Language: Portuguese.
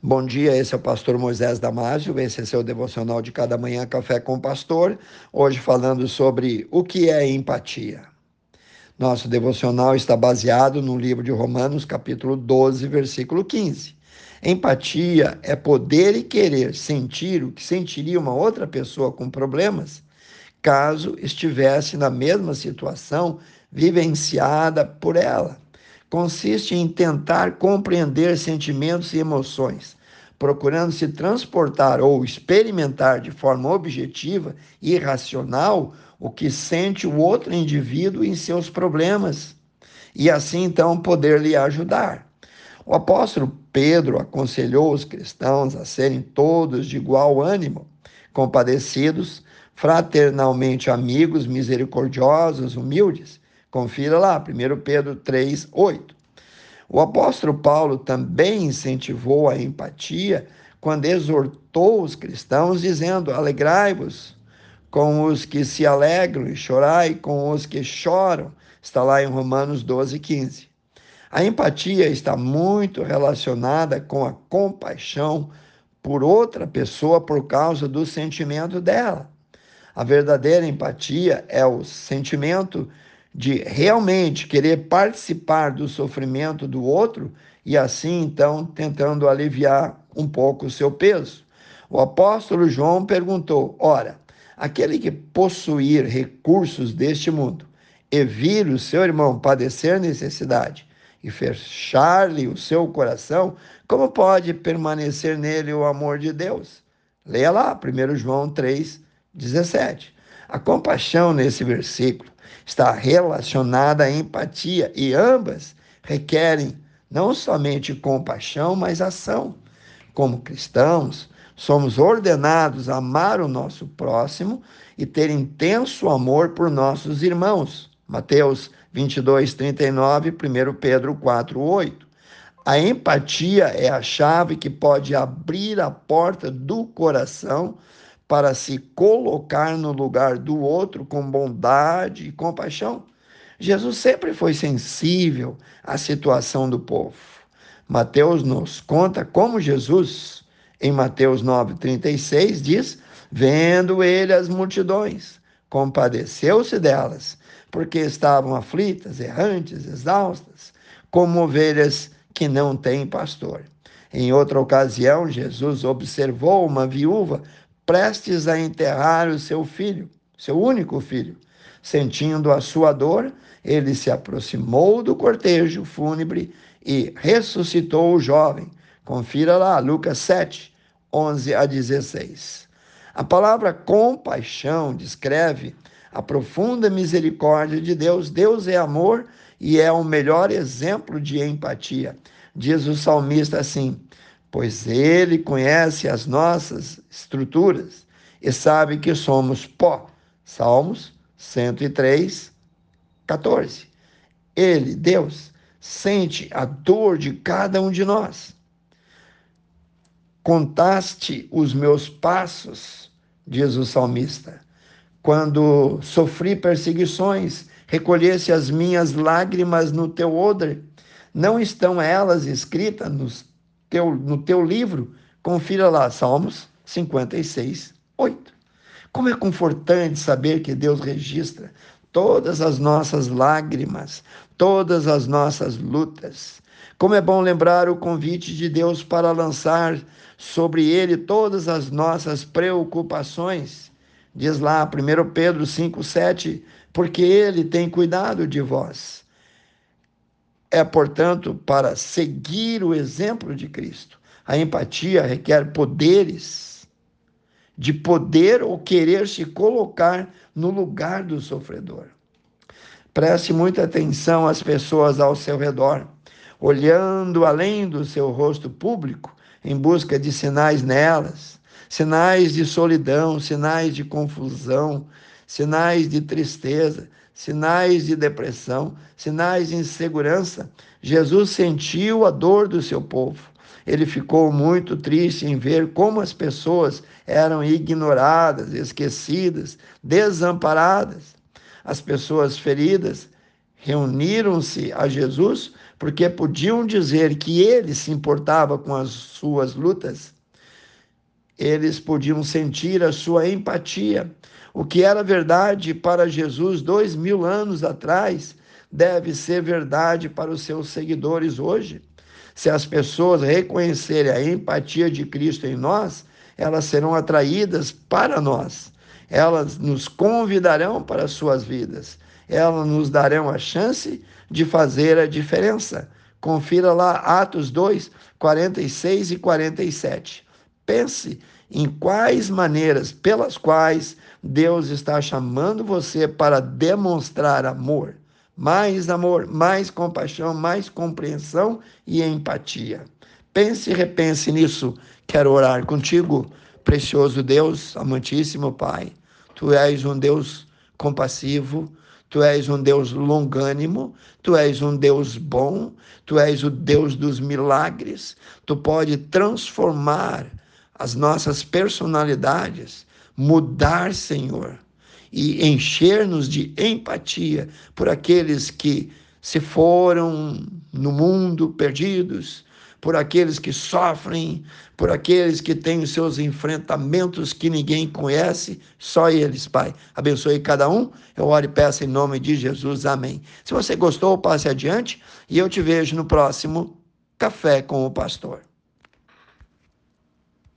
Bom dia, esse é o pastor Moisés Damásio, esse é seu devocional de cada manhã, Café com o Pastor. Hoje falando sobre o que é empatia. Nosso devocional está baseado no livro de Romanos, capítulo 12, versículo 15. Empatia é poder e querer sentir o que sentiria uma outra pessoa com problemas, caso estivesse na mesma situação vivenciada por ela consiste em tentar compreender sentimentos e emoções, procurando se transportar ou experimentar de forma objetiva e racional o que sente o outro indivíduo em seus problemas, e assim então poder lhe ajudar. O apóstolo Pedro aconselhou os cristãos a serem todos de igual ânimo, compadecidos, fraternalmente amigos, misericordiosos, humildes Confira lá, 1 Pedro 3, 8. O apóstolo Paulo também incentivou a empatia quando exortou os cristãos, dizendo: Alegrai-vos com os que se alegram e chorai com os que choram. Está lá em Romanos 12, 15. A empatia está muito relacionada com a compaixão por outra pessoa por causa do sentimento dela. A verdadeira empatia é o sentimento de realmente querer participar do sofrimento do outro e assim então tentando aliviar um pouco o seu peso. O apóstolo João perguntou: Ora, aquele que possuir recursos deste mundo e vir o seu irmão padecer necessidade e fechar-lhe o seu coração, como pode permanecer nele o amor de Deus? Leia lá, 1 João 3, 17. A compaixão nesse versículo está relacionada à empatia e ambas requerem não somente compaixão, mas ação. Como cristãos, somos ordenados a amar o nosso próximo e ter intenso amor por nossos irmãos. Mateus 22, 39, 1 Pedro 4, 8. A empatia é a chave que pode abrir a porta do coração para se colocar no lugar do outro com bondade e compaixão. Jesus sempre foi sensível à situação do povo. Mateus nos conta como Jesus, em Mateus 9,36, diz: Vendo ele as multidões, compadeceu-se delas, porque estavam aflitas, errantes, exaustas, como ovelhas que não têm pastor. Em outra ocasião, Jesus observou uma viúva prestes a enterrar o seu filho, seu único filho. Sentindo a sua dor, ele se aproximou do cortejo fúnebre e ressuscitou o jovem. Confira lá, Lucas 7, 11 a 16. A palavra compaixão descreve a profunda misericórdia de Deus. Deus é amor e é o melhor exemplo de empatia. Diz o salmista assim: pois ele conhece as nossas estruturas e sabe que somos pó. Salmos 103, 14. Ele, Deus, sente a dor de cada um de nós. Contaste os meus passos, diz o salmista. Quando sofri perseguições, recolhesse as minhas lágrimas no teu odre. Não estão elas escritas nos teu, no teu livro, confira lá, Salmos 56, 8. Como é confortante saber que Deus registra todas as nossas lágrimas, todas as nossas lutas. Como é bom lembrar o convite de Deus para lançar sobre ele todas as nossas preocupações. Diz lá 1 Pedro 5,7, porque ele tem cuidado de vós. É, portanto, para seguir o exemplo de Cristo. A empatia requer poderes, de poder ou querer se colocar no lugar do sofredor. Preste muita atenção às pessoas ao seu redor, olhando além do seu rosto público em busca de sinais nelas, sinais de solidão, sinais de confusão, sinais de tristeza, sinais de depressão, sinais de insegurança. Jesus sentiu a dor do seu povo. Ele ficou muito triste em ver como as pessoas eram ignoradas, esquecidas, desamparadas. As pessoas feridas reuniram-se a Jesus porque podiam dizer que ele se importava com as suas lutas, eles podiam sentir a sua empatia. O que era verdade para Jesus dois mil anos atrás deve ser verdade para os seus seguidores hoje. Se as pessoas reconhecerem a empatia de Cristo em nós, elas serão atraídas para nós. Elas nos convidarão para as suas vidas. Elas nos darão a chance de fazer a diferença. Confira lá Atos 2, 46 e 47. Pense em quais maneiras pelas quais Deus está chamando você para demonstrar amor. Mais amor, mais compaixão, mais compreensão e empatia. Pense e repense nisso. Quero orar contigo, precioso Deus, amantíssimo Pai. Tu és um Deus compassivo, Tu és um Deus longânimo, tu és um Deus bom, tu és o Deus dos milagres. Tu pode transformar as nossas personalidades, mudar, Senhor, e encher-nos de empatia por aqueles que se foram no mundo perdidos, por aqueles que sofrem, por aqueles que têm os seus enfrentamentos que ninguém conhece, só eles, Pai. Abençoe cada um. Eu oro e peço em nome de Jesus. Amém. Se você gostou, passe adiante e eu te vejo no próximo Café com o Pastor.